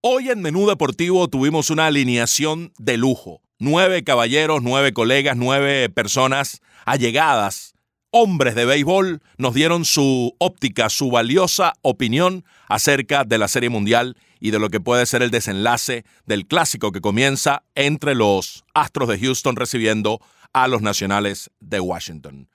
Hoy en Menú Deportivo tuvimos una alineación de lujo. Nueve caballeros, nueve colegas, nueve personas allegadas, hombres de béisbol, nos dieron su óptica, su valiosa opinión acerca de la Serie Mundial y de lo que puede ser el desenlace del clásico que comienza entre los Astros de Houston recibiendo a los Nacionales de Washington.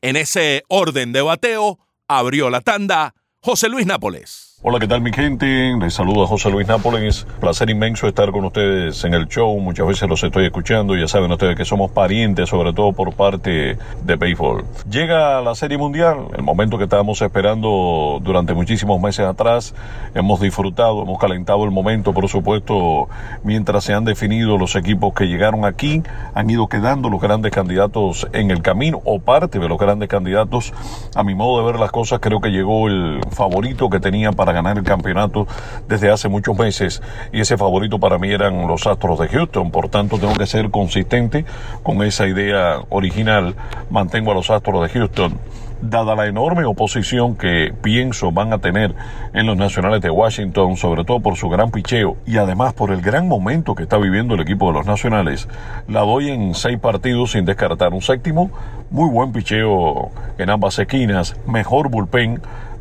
En ese orden de bateo abrió la tanda José Luis Nápoles. Hola, ¿qué tal mi gente? Les saludo a José Luis Nápoles. Placer inmenso estar con ustedes en el show. Muchas veces los estoy escuchando. Ya saben ustedes que somos parientes, sobre todo por parte de béisbol. Llega la Serie Mundial, el momento que estábamos esperando durante muchísimos meses atrás. Hemos disfrutado, hemos calentado el momento, por supuesto, mientras se han definido los equipos que llegaron aquí. Han ido quedando los grandes candidatos en el camino o parte de los grandes candidatos. A mi modo de ver las cosas, creo que llegó el favorito que tenía para ganar el campeonato desde hace muchos meses y ese favorito para mí eran los Astros de Houston. Por tanto, tengo que ser consistente con esa idea original. Mantengo a los Astros de Houston dada la enorme oposición que pienso van a tener en los Nacionales de Washington, sobre todo por su gran picheo y además por el gran momento que está viviendo el equipo de los Nacionales, la doy en seis partidos sin descartar un séptimo, muy buen picheo en ambas esquinas, mejor bullpen,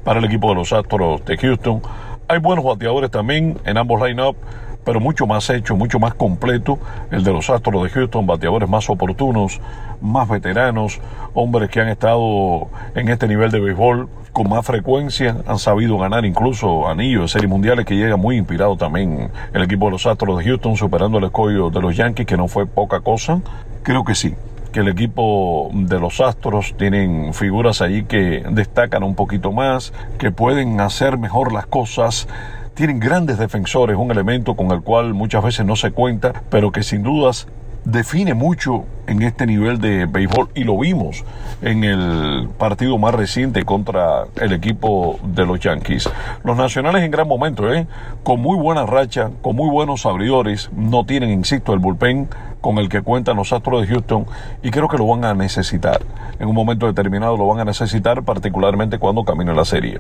para el equipo de los Astros de Houston. Hay buenos bateadores también en ambos line-up, pero mucho más hecho, mucho más completo el de los Astros de Houston, bateadores más oportunos, más veteranos, hombres que han estado en este nivel de béisbol con más frecuencia, han sabido ganar incluso anillos de series mundiales que llega muy inspirado también el equipo de los Astros de Houston superando el escollo de los Yankees que no fue poca cosa. Creo que sí, que el equipo de los Astros tienen figuras allí que destacan un poquito más, que pueden hacer mejor las cosas. Tienen grandes defensores, un elemento con el cual muchas veces no se cuenta, pero que sin dudas define mucho en este nivel de béisbol y lo vimos en el partido más reciente contra el equipo de los Yankees. Los nacionales en gran momento, ¿eh? con muy buena racha, con muy buenos abridores, no tienen, insisto, el bullpen con el que cuentan los Astros de Houston y creo que lo van a necesitar. En un momento determinado lo van a necesitar, particularmente cuando camine la serie.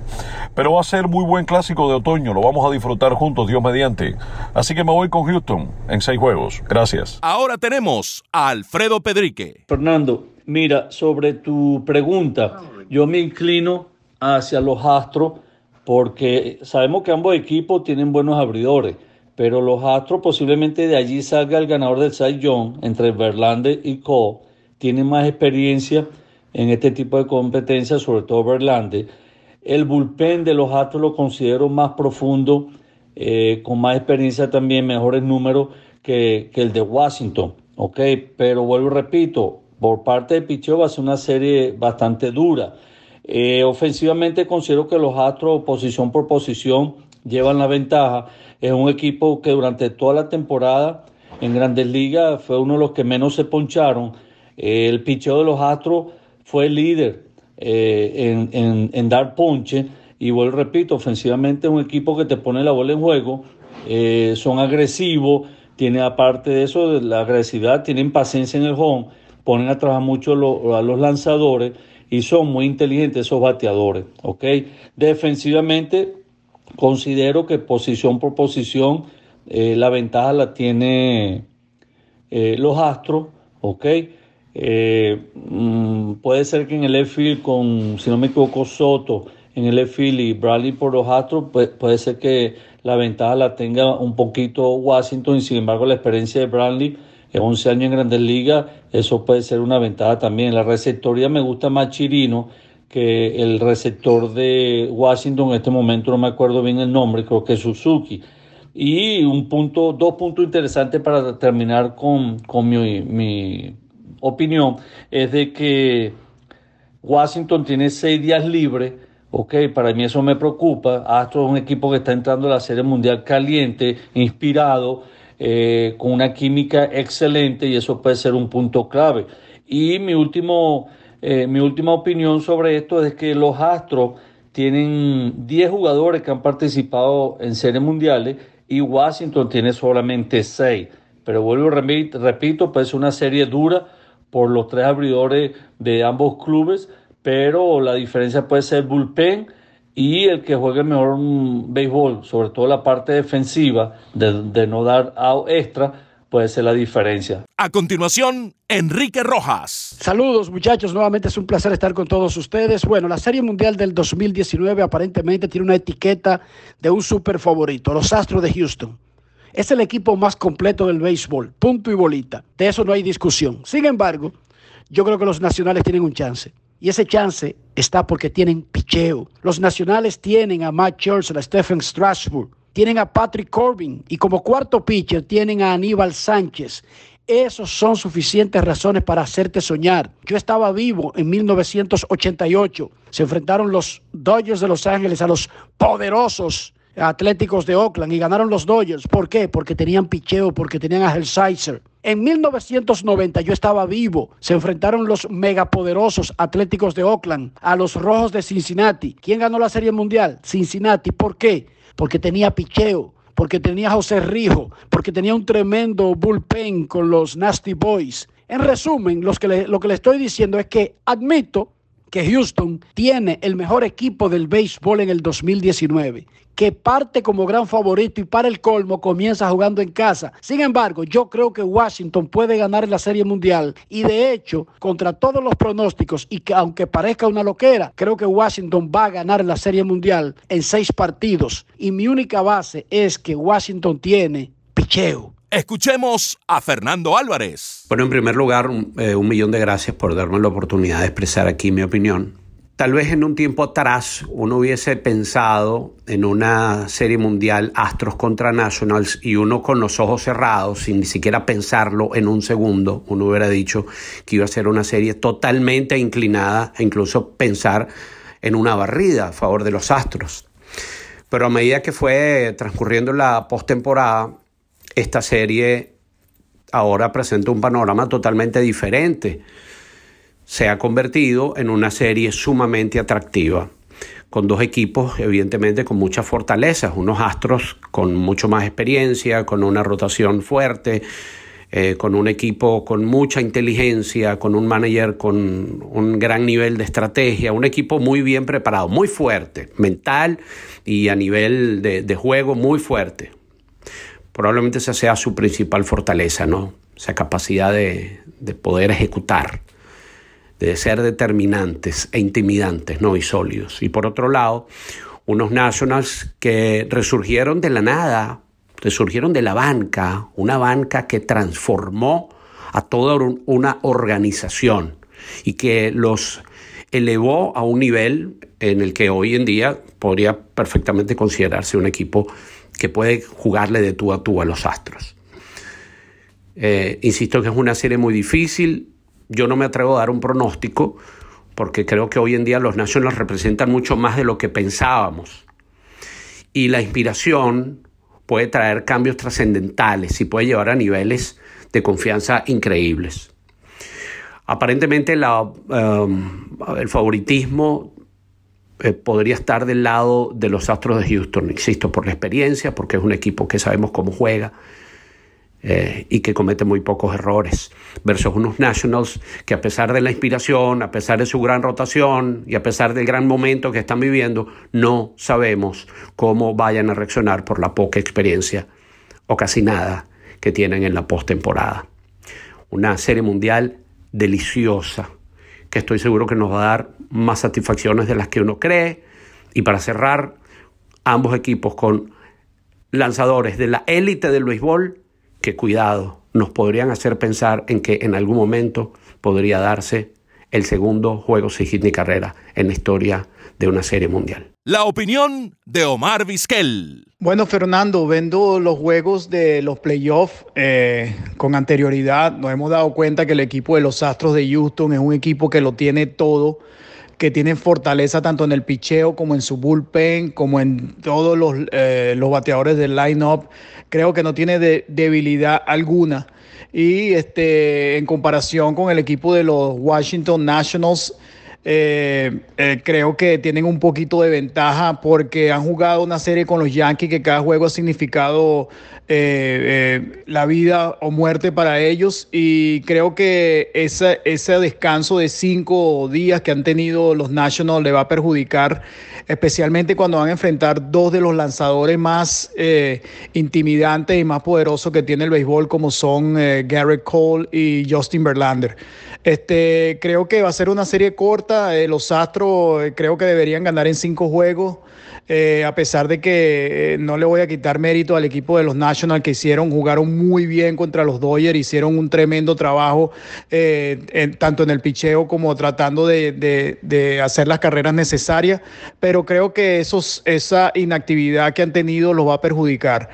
Pero va a ser muy buen clásico de otoño, lo vamos a disfrutar juntos, Dios mediante. Así que me voy con Houston en seis juegos. Gracias. Ahora tenemos a Alfredo Pedrique. Fernando, mira, sobre tu pregunta, yo me inclino hacia los Astros porque sabemos que ambos equipos tienen buenos abridores pero los Astros posiblemente de allí salga el ganador del Cy Young entre Verlander y Cole. Tienen más experiencia en este tipo de competencias, sobre todo Verlander. El bullpen de los Astros lo considero más profundo, eh, con más experiencia también, mejores números que, el de Washington. ¿ok? Pero vuelvo y repito, por parte de Picheo va a ser una serie bastante dura. Eh, ofensivamente considero que los Astros, posición por posición, llevan la ventaja es un equipo que durante toda la temporada en Grandes Ligas fue uno de los que menos se poncharon. el picheo de los Astros fue líder eh, en, dar ponche. Y vuelvo, repito, ofensivamente es un equipo que te pone la bola en juego. Eh, son agresivos. Tiene aparte de eso, la agresividad, tienen paciencia en el home. Ponen a trabajar mucho a los lanzadores y son muy inteligentes esos bateadores. ¿ok? Defensivamente Considero que posición por posición eh, la ventaja la tiene eh, los Astros, ¿ok? Eh, mm, puede ser que en el e con, si no me equivoco, Soto en el e y Bradley por los Astros, puede, ser que la ventaja la tenga un poquito Washington y sin embargo la experiencia de Bradley en 11 años en Grandes Ligas, eso puede ser una ventaja también. La receptoría me gusta más Chirino que el receptor de Washington en este momento no me acuerdo bien el nombre, creo que es Suzuki. Y un punto, dos puntos interesantes para terminar con, mi, opinión es de que Washington tiene seis días libres. Ok, para mí eso me preocupa. Astro es un equipo que está entrando a la Serie Mundial caliente, inspirado, eh, con una química excelente y eso puede ser un punto clave. Y mi último eh, mi última opinión sobre esto es que los Astros tienen 10 jugadores que han participado en series mundiales y Washington tiene solamente 6. Pero vuelvo repito, pues es una serie dura por los tres abridores de ambos clubes, pero la diferencia puede ser bullpen y el que juegue mejor béisbol, sobre todo la parte defensiva, de, no dar out extra, puede ser la diferencia. A continuación, Enrique Rojas. Saludos muchachos, nuevamente es un placer estar con todos ustedes. Bueno, la Serie Mundial del 2019 aparentemente tiene una etiqueta de un super favorito, los Astros de Houston. Es el equipo más completo del béisbol, punto y bolita. De eso no hay discusión. Sin embargo, yo creo que los nacionales tienen un chance. Y ese chance está porque tienen picheo. Los nacionales tienen a Matt Churchill, a Stephen Strasburg, tienen a Patrick Corbin y como cuarto pitcher tienen a Aníbal Sánchez. Esos son suficientes razones para hacerte soñar. Yo estaba vivo en 1988. Se enfrentaron los Dodgers de Los Ángeles a los poderosos Atléticos de Oakland y ganaron los Dodgers. ¿Por qué? Porque tenían picheo, porque tenían a Hellsizer. En 1990 yo estaba vivo. Se enfrentaron los megapoderosos Atléticos de Oakland a los Rojos de Cincinnati. ¿Quién ganó la Serie Mundial? Cincinnati. ¿Por qué? Porque tenía picheo, porque tenía José Rijo, porque tenía un tremendo bullpen con los Nasty Boys. En resumen, lo que le estoy diciendo es que admito que Houston tiene el mejor equipo del béisbol en el 2019 que parte como gran favorito y para el colmo comienza jugando en casa. Sin embargo, yo creo que Washington puede ganar la Serie Mundial y de hecho, contra todos los pronósticos y que aunque parezca una loquera, creo que Washington va a ganar la Serie Mundial en seis partidos. Y mi única base es que Washington tiene picheo. Escuchemos a Fernando Álvarez. Bueno, en primer lugar, eh, un millón de gracias por darme la oportunidad de expresar aquí mi opinión. Tal vez en un tiempo atrás uno hubiese pensado en una serie mundial Astros contra Nationals y uno con los ojos cerrados, sin ni siquiera pensarlo en un segundo, uno hubiera dicho que iba a ser una serie totalmente inclinada e incluso pensar en una barrida a favor de los Astros. Pero a medida que fue transcurriendo la postemporada, esta serie ahora presenta un panorama totalmente diferente se ha convertido en una serie sumamente atractiva, con dos equipos evidentemente con muchas fortalezas, unos astros con mucho más experiencia, con una rotación fuerte, eh, con un equipo con mucha inteligencia, con un manager con un gran nivel de estrategia, un equipo muy bien preparado, muy fuerte, mental y a nivel de, juego muy fuerte. Probablemente esa sea su principal fortaleza, ¿no? Esa capacidad de, de poder ejecutar de ser determinantes e intimidantes, ¿no? Y sólidos. Y por otro lado, unos Nationals que resurgieron de la nada, resurgieron de la banca, una banca que transformó a toda una organización y que los elevó a un nivel en el que hoy en día podría perfectamente considerarse un equipo que puede jugarle de tú a tú a los Astros. Eh, insisto que es una serie muy difícil, yo no me atrevo a dar un pronóstico porque creo que hoy en día los Nationals representan mucho más de lo que pensábamos. Y la inspiración puede traer cambios trascendentales y puede llevar a niveles de confianza increíbles. Aparentemente um, el favoritismo eh, podría estar del lado de los Astros de Houston, insisto, por la experiencia, porque es un equipo que sabemos cómo juega, eh, y que comete muy pocos errores, versus unos Nationals que a pesar de la inspiración, a pesar de su gran rotación y a pesar del gran momento que están viviendo, no sabemos cómo vayan a reaccionar por la poca experiencia o casi nada que tienen en la postemporada. Una serie mundial deliciosa que estoy seguro que nos va a dar más satisfacciones de las que uno cree. Y para cerrar, ambos equipos con lanzadores de la élite del béisbol que cuidado, nos podrían hacer pensar en que en algún momento podría darse el segundo juego sin hit ni carrera en la historia de una serie mundial. La opinión de Omar Vizquel. Bueno, Fernando, vendo los juegos de los playoffs eh, con anterioridad. Nos hemos dado cuenta que el equipo de los Astros de Houston es un equipo que lo tiene todo que tienen fortaleza tanto en el picheo como en su bullpen, como en todos los, eh, los bateadores del line-up. Creo que no tiene debilidad alguna. Y este, en comparación con el equipo de los Washington Nationals, eh, eh, creo que tienen un poquito de ventaja porque han jugado una serie con los Yankees que cada juego ha significado eh, la vida o muerte para ellos y creo que ese, ese descanso de cinco días que han tenido los Nationals le va a perjudicar especialmente cuando van a enfrentar dos de los lanzadores más intimidantes y más poderosos que tiene el béisbol como son Garrett Cole y Justin Verlander. Este, creo que va a ser una serie corta. Eh, los Astros eh, creo que deberían ganar en cinco juegos. Eh, a pesar de que no le voy a quitar mérito al equipo de los Nationals que hicieron, jugaron muy bien contra los Dodgers, hicieron un tremendo trabajo tanto en el picheo como tratando de, hacer las carreras necesarias, pero creo que esos, esa inactividad que han tenido los va a perjudicar.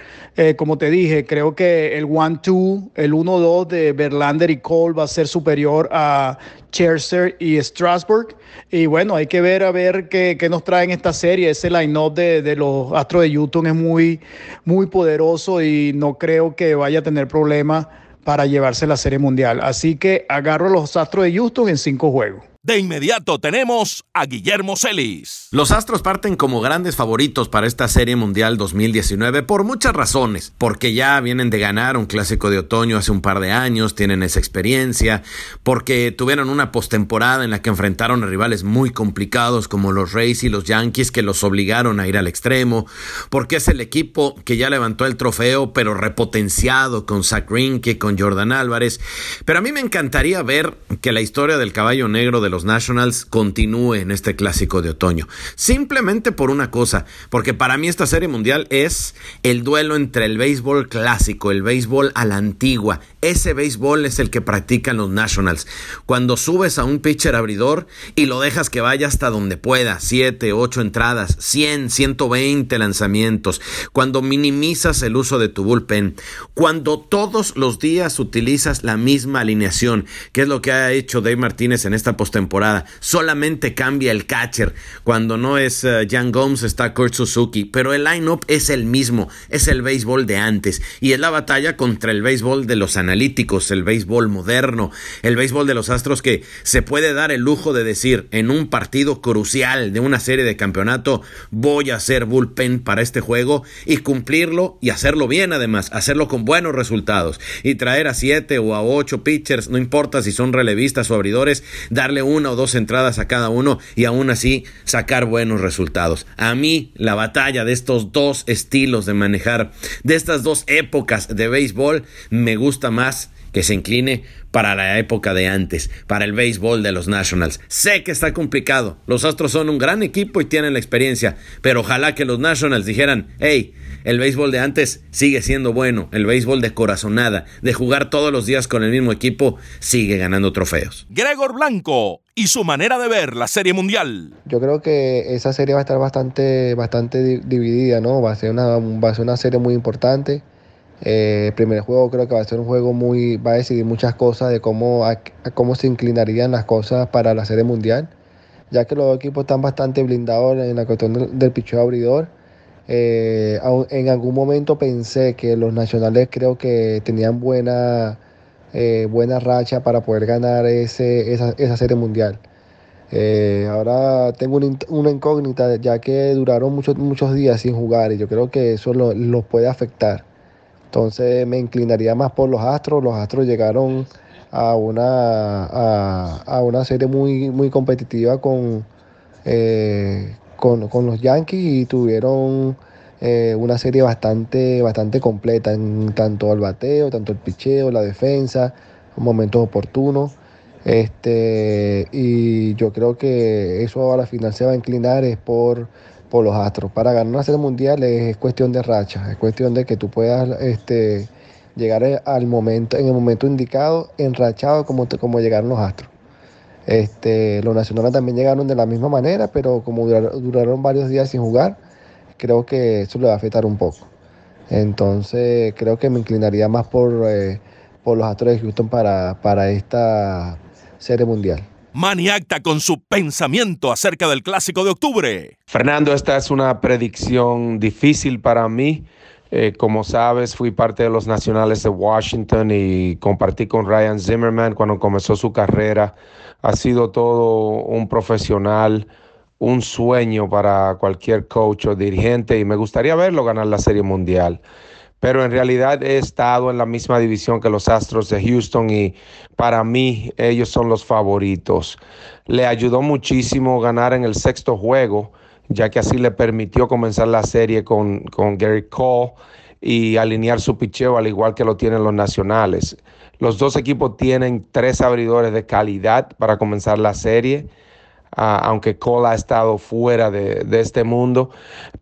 como te dije, creo que el 1-2, el 1-2 de Verlander y Cole va a ser superior a Cherser y Strasburg. Y bueno, hay que ver a ver qué, nos traen esta serie. Ese de, de, los Astros de Houston es muy, muy poderoso y no creo que vaya a tener problema para llevarse la serie mundial. Así que agarro a los Astros de Houston en cinco juegos. De inmediato tenemos a Guillermo Celis. Los Astros parten como grandes favoritos para esta Serie Mundial 2019 por muchas razones. Porque ya vienen de ganar un clásico de otoño hace un par de años, tienen esa experiencia. Porque tuvieron una postemporada en la que enfrentaron a rivales muy complicados como los Rays y los Yankees que los obligaron a ir al extremo. Porque es el equipo que ya levantó el trofeo pero repotenciado con Zach Greinke, con Jordan Álvarez. Pero a mí me encantaría ver que la historia del caballo negro de los Nationals continúe en este clásico de otoño. Simplemente por una cosa, porque para mí esta serie mundial es el duelo entre el béisbol clásico, el béisbol a la antigua. Ese béisbol es el que practican los Nationals. Cuando subes a un pitcher abridor y lo dejas que vaya hasta donde pueda, 7, 8 entradas, 100, 120 lanzamientos, cuando minimizas el uso de tu bullpen, cuando todos los días utilizas la misma alineación, que es lo que ha hecho Dave Martínez en esta postemporada temporada. Solamente cambia el catcher. Cuando no es uh, Jan Gomes está Kurt Suzuki, pero el lineup es el mismo, es el béisbol de antes y es la batalla contra el béisbol de los el béisbol moderno, el béisbol de los Astros que se puede dar el lujo de decir en un partido crucial de una serie de campeonato voy a hacer bullpen para este juego y cumplirlo y hacerlo bien además, hacerlo con buenos resultados y traer a siete o a ocho pitchers, no importa si son relevistas o abridores, darle un una o dos entradas a cada uno y aún así sacar buenos resultados. A mí la batalla de estos dos estilos de manejar, de estas dos épocas de béisbol, me gusta más que se incline para la época de antes, para el béisbol de los Nationals. Sé que está complicado, los Astros son un gran equipo y tienen la experiencia, pero ojalá que los Nationals dijeran, hey, el béisbol de antes sigue siendo bueno, el béisbol de corazonada, de jugar todos los días con el mismo equipo, sigue ganando trofeos. Gregor Blanco y su manera de ver la Serie Mundial. Yo creo que esa serie va a estar bastante, bastante dividida, ¿no? Va a ser una, va a ser una serie muy importante. Eh, el primer juego creo que va a ser un juego muy, va a decidir muchas cosas de cómo, cómo se inclinarían las cosas para la Serie Mundial, ya que los dos equipos están bastante blindados en la cuestión del, del abridor eh, en algún momento pensé que los nacionales creo que tenían buena, eh, buena racha para poder ganar ese, esa, serie mundial. Eh, ahora tengo una, incógnita ya que duraron muchos, muchos días sin jugar y yo creo que eso los puede afectar. Entonces me inclinaría más por los Astros. Los Astros llegaron a una, a, una serie muy, muy competitiva con, con, los Yankees y tuvieron eh, una serie bastante, bastante completa en tanto el bateo, tanto el picheo, la defensa, momentos oportunos. Este, y yo creo que eso a la final se va a inclinar es por, los Astros. Para ganar una serie mundial es, cuestión de racha, es cuestión de que tú puedas este, llegar al momento, en el momento indicado, enrachado como, como llegaron los Astros. Este, los nacionales también llegaron de la misma manera, pero como duraron, varios días sin jugar, creo que eso le va a afectar un poco. Entonces creo que me inclinaría más por, eh, por los Astros de Houston para, para esta serie mundial. Maniacta con su pensamiento acerca del clásico de octubre. Fernando, esta es una predicción difícil para mí. Eh, como sabes, fui parte de los Nacionales de Washington y compartí con Ryan Zimmerman cuando comenzó su carrera. Ha sido todo un profesional, un sueño para cualquier coach o dirigente y me gustaría verlo ganar la Serie Mundial pero en realidad he estado en la misma división que los Astros de Houston y para mí ellos son los favoritos. Le ayudó muchísimo ganar en el sexto juego, ya que así le permitió comenzar la serie con, con Gary Cole y alinear su picheo al igual que lo tienen los nacionales. Los dos equipos tienen tres abridores de calidad para comenzar la serie. Aunque Cole ha estado fuera de, de, este mundo,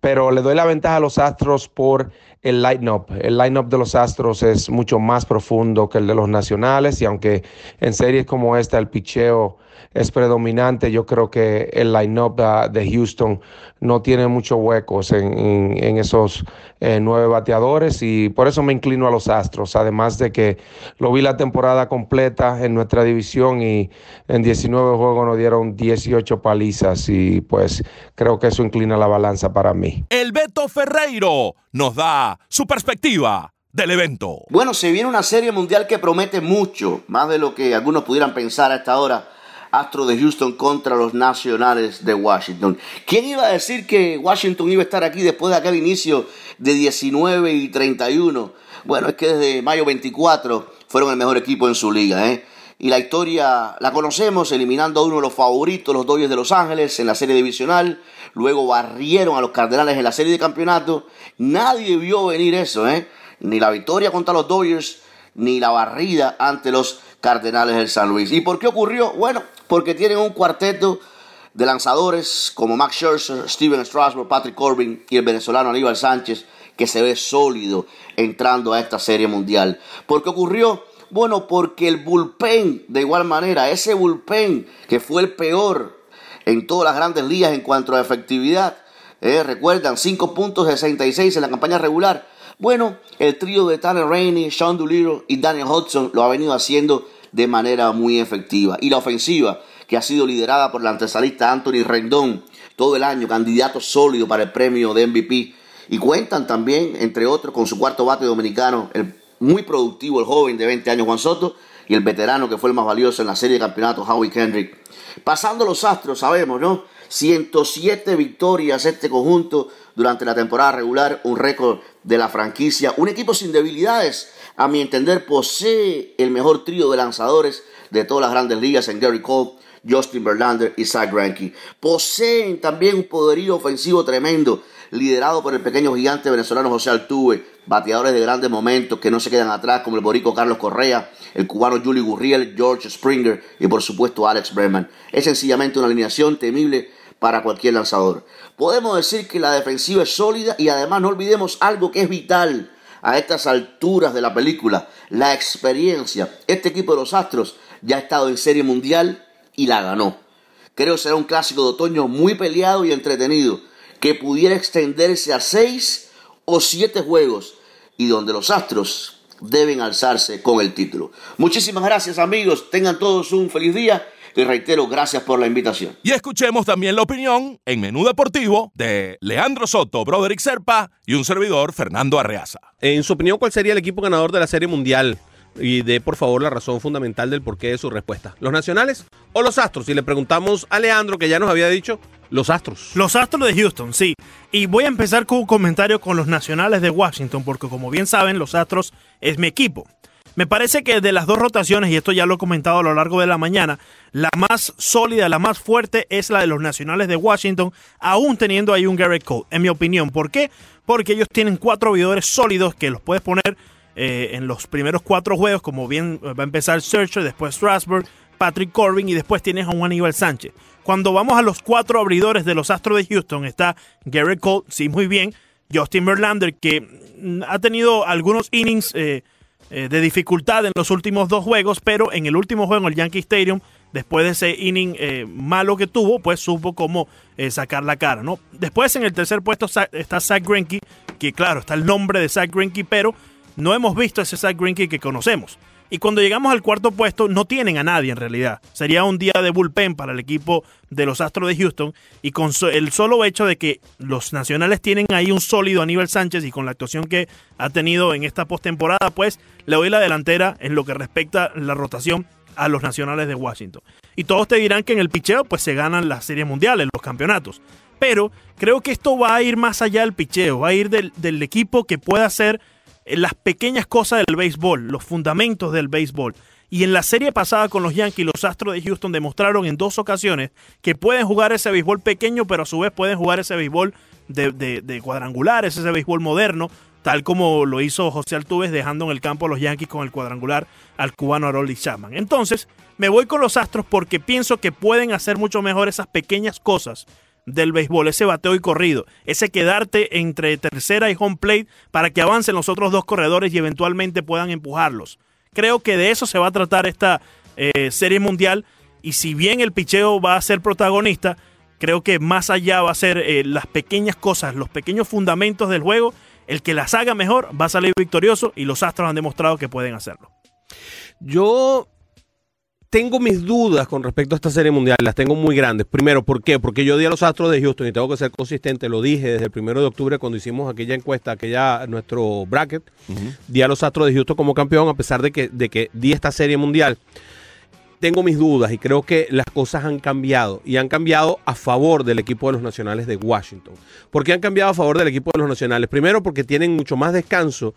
pero le doy la ventaja a los Astros por el line-up. El line-up de los Astros es mucho más profundo que el de los nacionales y aunque en series como esta el picheo es predominante, yo creo que el line-up de Houston no tiene muchos huecos en, en, esos eh, nueve bateadores y por eso me inclino a los Astros, además de que lo vi la temporada completa en nuestra división y en 19 juegos nos dieron 18 palizas y pues creo que eso inclina la balanza para mí. El Beto Ferreiro nos da su perspectiva del evento. Bueno, se viene una serie mundial que promete mucho, más de lo que algunos pudieran pensar a esta hora. Astro de Houston contra los Nacionales de Washington. ¿Quién iba a decir que Washington iba a estar aquí después de aquel inicio de 19 y 31? Bueno, es que desde mayo 24 fueron el mejor equipo en su liga, ¿eh? Y la historia la conocemos, eliminando a uno de los favoritos, los Dodgers de Los Ángeles, en la serie divisional. Luego barrieron a los Cardenales en la serie de campeonato. Nadie vio venir eso, ¿eh? Ni la victoria contra los Dodgers, ni la barrida ante los Cardenales del San Luis. ¿Y por qué ocurrió? Bueno, porque tienen un cuarteto de lanzadores como Max Scherzer, Steven Strasburg, Patrick Corbin y el venezolano Aníbal Sánchez, que se ve sólido entrando a esta serie mundial. ¿Por qué ocurrió? Bueno, porque el bullpen, de igual manera, ese bullpen que fue el peor en todas las grandes ligas en cuanto a efectividad, eh, recuerdan, 5 puntos 66 en la campaña regular. Bueno, el trío de Tanner Rainey, Sean Doolittle y Daniel Hudson lo ha venido haciendo de manera muy efectiva. Y la ofensiva, que ha sido liderada por el antesalista Anthony Rendón todo el año, candidato sólido para el premio de MVP. Y cuentan también, entre otros, con su cuarto bate dominicano, el muy productivo, el joven de 20 años Juan Soto, y el veterano que fue el más valioso en la serie de campeonatos, Howie Kendrick. Pasando los astros, sabemos, ¿no? 107 victorias este conjunto durante la temporada regular, un récord de la franquicia. Un equipo sin debilidades, a mi entender, posee el mejor trío de lanzadores de todas las grandes ligas en Gary Cole, Justin Verlander y Zach Greinke. Poseen también un poderío ofensivo tremendo, liderado por el pequeño gigante venezolano José Altuve, bateadores de grandes momentos que no se quedan atrás, como el borico Carlos Correa, el cubano Julio Gurriel, George Springer y por supuesto Alex Breman. Es sencillamente una alineación temible para cualquier lanzador. Podemos decir que la defensiva es sólida y además no olvidemos algo que es vital a estas alturas de la película, la experiencia. Este equipo de los Astros ya ha estado en Serie Mundial y la ganó. Creo será un clásico de otoño muy peleado y entretenido, que pudiera extenderse a seis o siete juegos y donde los Astros deben alzarse con el título. Muchísimas gracias amigos, tengan todos un feliz día y reitero, gracias por la invitación. Y escuchemos también la opinión en Menú Deportivo de Leandro Soto, Broderick Serpa y un servidor, Fernando Arreaza. En su opinión, ¿cuál sería el equipo ganador de la Serie Mundial? Y dé por favor la razón fundamental del porqué de su respuesta. ¿Los nacionales o los astros? Si le preguntamos a Leandro, que ya nos había dicho, los Astros. Los Astros de Houston, sí. Y voy a empezar con un comentario con los Nacionales de Washington, porque como bien saben, los Astros es mi equipo. Me parece que de las dos rotaciones, y esto ya lo he comentado a lo largo de la mañana, la más sólida, la más fuerte es la de los Nacionales de Washington, aún teniendo ahí un Garrett Cole, en mi opinión. ¿Por qué? Porque ellos tienen cuatro vividores sólidos que los puedes poner eh, en los primeros cuatro juegos, como bien va a empezar Searcher, después Strasburg, Patrick Corbin y después tienes a un Aníbal Sánchez. Cuando vamos a los cuatro abridores de los Astros de Houston, está Garrett Cole, sí, muy bien. Justin Verlander, que mm, ha tenido algunos innings eh, eh, de dificultad en los últimos dos juegos, pero en el último juego en el Yankee Stadium, después de ese inning eh, malo que tuvo, pues supo cómo sacar la cara, ¿no? Después en el tercer puesto está Zach Greinke, que claro, está el nombre de Zach Greinke, pero no hemos visto ese Zach Greinke que conocemos. Y cuando llegamos al cuarto puesto, no tienen a nadie en realidad. Sería un día de bullpen para el equipo de los Astros de Houston. Y con el solo hecho de que los nacionales tienen ahí un sólido Aníbal Sánchez y con la actuación que ha tenido en esta postemporada, pues le doy la delantera en lo que respecta la rotación a los nacionales de Washington. Y todos te dirán que en el picheo, pues se ganan las series mundiales, los campeonatos. Pero creo que esto va a ir más allá del picheo, va a ir del, del equipo que pueda eh, las pequeñas cosas del béisbol, los fundamentos del béisbol. Y en la serie pasada con los Yankees, los Astros de Houston demostraron en dos ocasiones que pueden jugar ese béisbol pequeño, pero a su vez pueden jugar ese béisbol de, de, cuadrangulares, ese béisbol moderno, tal como lo hizo José Altuve dejando en el campo a los Yankees con el cuadrangular al cubano Harold Chapman. Entonces, me voy con los Astros porque pienso que pueden hacer mucho mejor esas pequeñas cosas del béisbol, ese bateo y corrido, ese quedarte entre tercera y home plate para que avancen los otros dos corredores y eventualmente puedan empujarlos. Creo que de eso se va a tratar esta eh, serie mundial y si bien el picheo va a ser protagonista, creo que más allá va a ser eh, las pequeñas cosas, los pequeños fundamentos del juego, el que las haga mejor va a salir victorioso y los Astros han demostrado que pueden hacerlo. Yo tengo mis dudas con respecto a esta serie mundial, las tengo muy grandes. Primero, ¿por qué? Porque yo di a los Astros de Houston y tengo que ser consistente, lo dije desde el primero de octubre cuando hicimos aquella encuesta, aquella nuestro bracket, di a los Astros de Houston como campeón a pesar de que, de que di esta serie mundial. Tengo mis dudas y creo que las cosas han cambiado y han cambiado a favor del equipo de los Nacionales de Washington. ¿Por qué han cambiado a favor del equipo de los Nacionales? Primero porque tienen mucho más descanso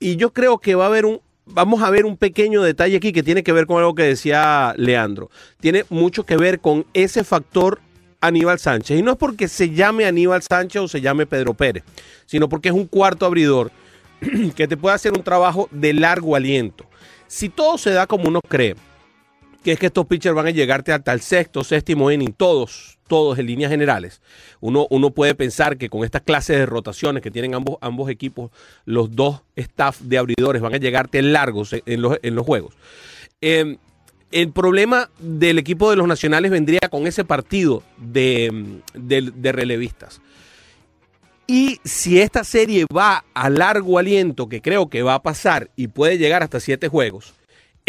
y yo creo que va a haber un, vamos a ver un pequeño detalle aquí que tiene que ver con algo que decía Leandro. Tiene mucho que ver con ese factor Aníbal Sánchez. Y no es porque se llame Aníbal Sánchez o se llame Pedro Pérez, sino porque es un cuarto abridor que te puede hacer un trabajo de largo aliento. Si todo se da como uno cree, que es que estos pitchers van a llegarte hasta el sexto, séptimo inning, todos, todos en líneas generales. Uno, uno puede pensar que con estas clases de rotaciones que tienen ambos, ambos equipos, los dos staff de abridores van a llegarte largos en los, en los juegos. Em, el problema del equipo de los nacionales vendría con ese partido de, de, relevistas. Y si esta serie va a largo aliento, que creo que va a pasar y puede llegar hasta siete juegos,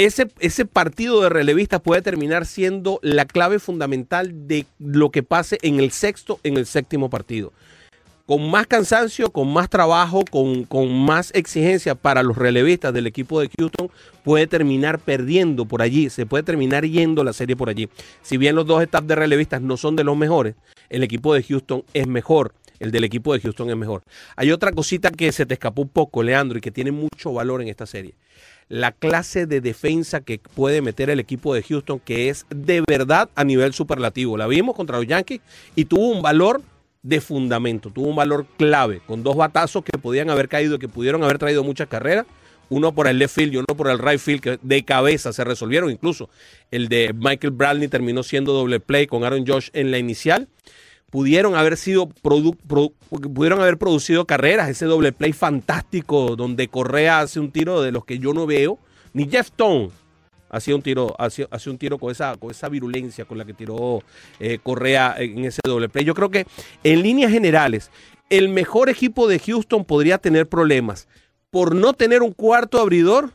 ese, partido de relevistas puede terminar siendo la clave fundamental de lo que pase en el sexto, en el séptimo partido. Con más cansancio, con más trabajo, con, con más exigencia para los relevistas del equipo de Houston, puede terminar perdiendo por allí, se puede terminar yendo la serie por allí. Si bien los dos staff de relevistas no son de los mejores, el equipo de Houston es mejor el del equipo de Houston es mejor. Hay otra cosita que se te escapó un poco, Leandro, y que tiene mucho valor en esta serie la clase de defensa que puede meter el equipo de Houston, que es de verdad a nivel superlativo. La vimos contra los Yankees y tuvo un valor de fundamento, tuvo un valor clave, con dos batazos que podían haber caído y que pudieron haber traído muchas carreras. Uno por el left field y uno por el right field, que de cabeza se resolvieron. Incluso el de Michael Bradley terminó siendo doble play con Aaron Josh en la inicial pudieron haber sido pudieron haber producido carreras, ese doble play fantástico donde Correa hace un tiro de los que yo no veo, ni Jeff Stone hacía un tiro, un tiro con esa, con esa virulencia con la que tiró eh, Correa en ese doble play. Yo creo que en líneas generales, el mejor equipo de Houston podría tener problemas por no tener un cuarto abridor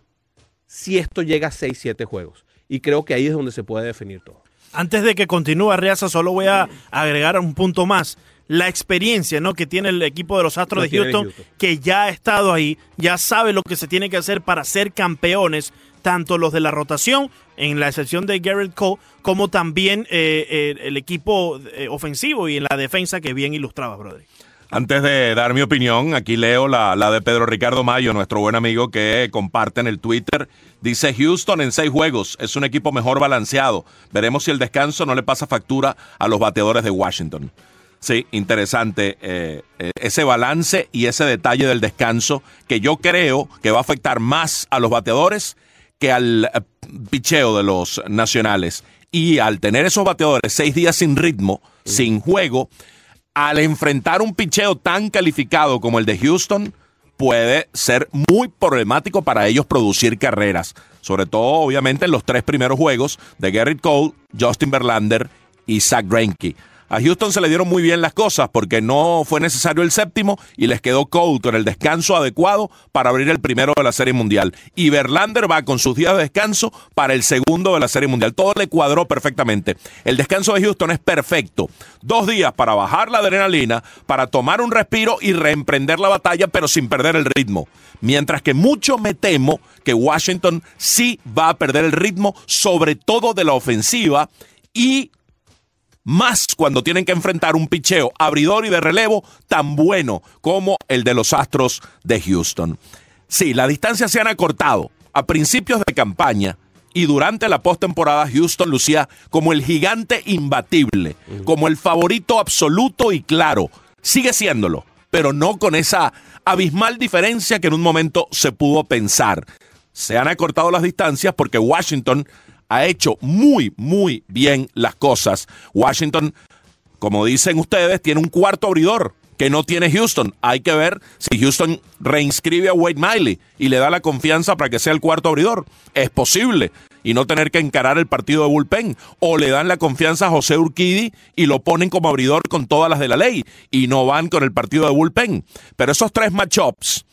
si esto llega a 6-7 juegos. Y creo que ahí es donde se puede definir todo. Antes de que continúe Arriaza, solo voy a agregar un punto más. La experiencia ¿no? que tiene el equipo de los Astros de Houston, que ya ha estado ahí, ya sabe lo que se tiene que hacer para ser campeones, tanto los de la rotación, en la excepción de Garrett Cole, como también eh, eh, el equipo eh, ofensivo y en la defensa que bien ilustraba, brother. Antes de dar mi opinión, aquí leo la, la, de Pedro Ricardo Mayo, nuestro buen amigo que comparte en el Twitter. Dice Houston en seis juegos, es un equipo mejor balanceado. Veremos si el descanso no le pasa factura a los bateadores de Washington. Sí, interesante eh, eh, ese balance y ese detalle del descanso que yo creo que va a afectar más a los bateadores que al eh, picheo de los nacionales. Y al tener esos bateadores seis días sin ritmo, sin juego, al enfrentar un picheo tan calificado como el de Houston, puede ser muy problemático para ellos producir carreras. Sobre todo, obviamente, en los tres primeros juegos de Garrett Cole, Justin Verlander y Zach Greinke. A Houston se le dieron muy bien las cosas porque no fue necesario el séptimo y les quedó con el descanso adecuado para abrir el primero de la Serie Mundial. Y Verlander va con sus días de descanso para el segundo de la Serie Mundial. Todo le cuadró perfectamente. El descanso de Houston es perfecto. Dos días para bajar la adrenalina, para tomar un respiro y reemprender la batalla, pero sin perder el ritmo. Mientras que mucho me temo que Washington sí va a perder el ritmo, sobre todo de la ofensiva y más cuando tienen que enfrentar un picheo abridor y de relevo tan bueno como el de los Astros de Houston. Sí, las distancias se han acortado. A principios de campaña y durante la postemporada, Houston lucía como el gigante imbatible, como el favorito absoluto y claro. Sigue siéndolo, pero no con esa abismal diferencia que en un momento se pudo pensar. Se han acortado las distancias porque Washington ha hecho muy, muy bien las cosas. Washington, como dicen ustedes, tiene un cuarto abridor que no tiene Houston. Hay que ver si Houston reinscribe a Wade Miley y le da la confianza para que sea el cuarto abridor. Es posible. Y no tener que encarar el partido de bullpen. O le dan la confianza a José Urquidi y lo ponen como abridor con todas las de la ley. Y no van con el partido de bullpen. Pero esos tres matchups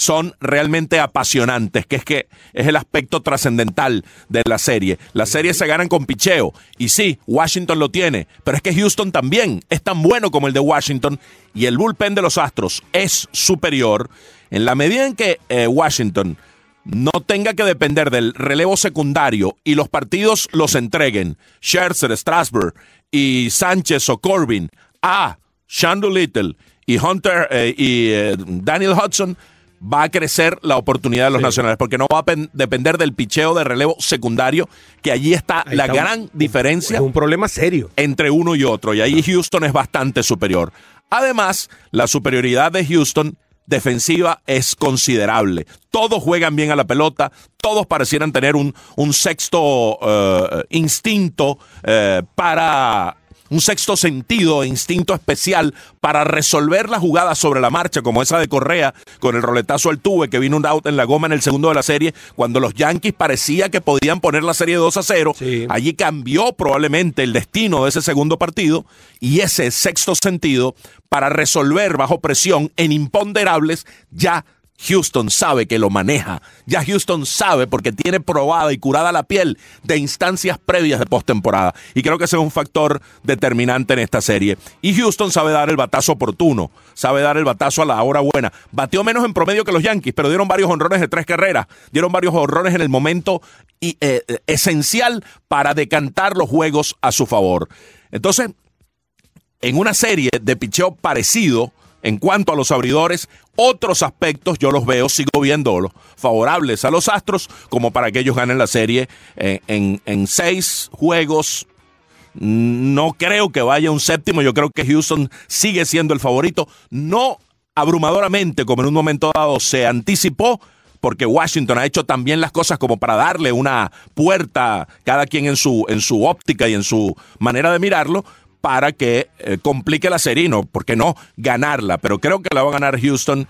son realmente apasionantes, que es que es el aspecto trascendental de la serie. Las series se ganan con picheo, y sí, Washington lo tiene, pero es que Houston también es tan bueno como el de Washington, y el bullpen de los Astros es superior en la medida en que eh, Washington no tenga que depender del relevo secundario y los partidos los entreguen Scherzer, Strasburg y Sánchez o Corbin a Shandu Little y Hunter eh, y eh, Daniel Hudson, va a crecer la oportunidad de los nacionales, porque no va a depender del picheo de relevo secundario, que allí está la gran diferencia. Es un problema serio. Entre uno y otro, y ahí Houston es bastante superior. Además, la superioridad de Houston defensiva es considerable. Todos juegan bien a la pelota, todos parecieran tener un, un sexto eh, instinto eh, para un sexto sentido e instinto especial para resolver la jugada sobre la marcha, como esa de Correa con el roletazo al tuve que vino un out en la goma en el segundo de la serie, cuando los Yankees parecía que podían poner la serie 2 a 0. Allí cambió probablemente el destino de ese segundo partido y ese sexto sentido para resolver bajo presión en imponderables ya Houston sabe que lo maneja. Ya Houston sabe porque tiene probada y curada la piel de instancias previas de postemporada. Y creo que ese es un factor determinante en esta serie. Y Houston sabe dar el batazo oportuno, sabe dar el batazo a la hora buena. Bateó menos en promedio que los Yankees, pero dieron varios honrones de tres carreras. Dieron varios honrones en el momento y, eh, esencial para decantar los juegos a su favor. Entonces, en una serie de picheo parecido, en cuanto a los abridores, otros aspectos yo los veo, sigo viéndolos favorables a los Astros, como para que ellos ganen la serie eh, en, seis juegos. No creo que vaya un séptimo, yo creo que Houston sigue siendo el favorito, no abrumadoramente como en un momento dado se anticipó, porque Washington ha hecho también las cosas como para darle una puerta, cada quien en su, en su óptica y en su manera de mirarlo, para que eh, complique la serie no, ¿por qué no ganarla? Pero creo que la va a ganar Houston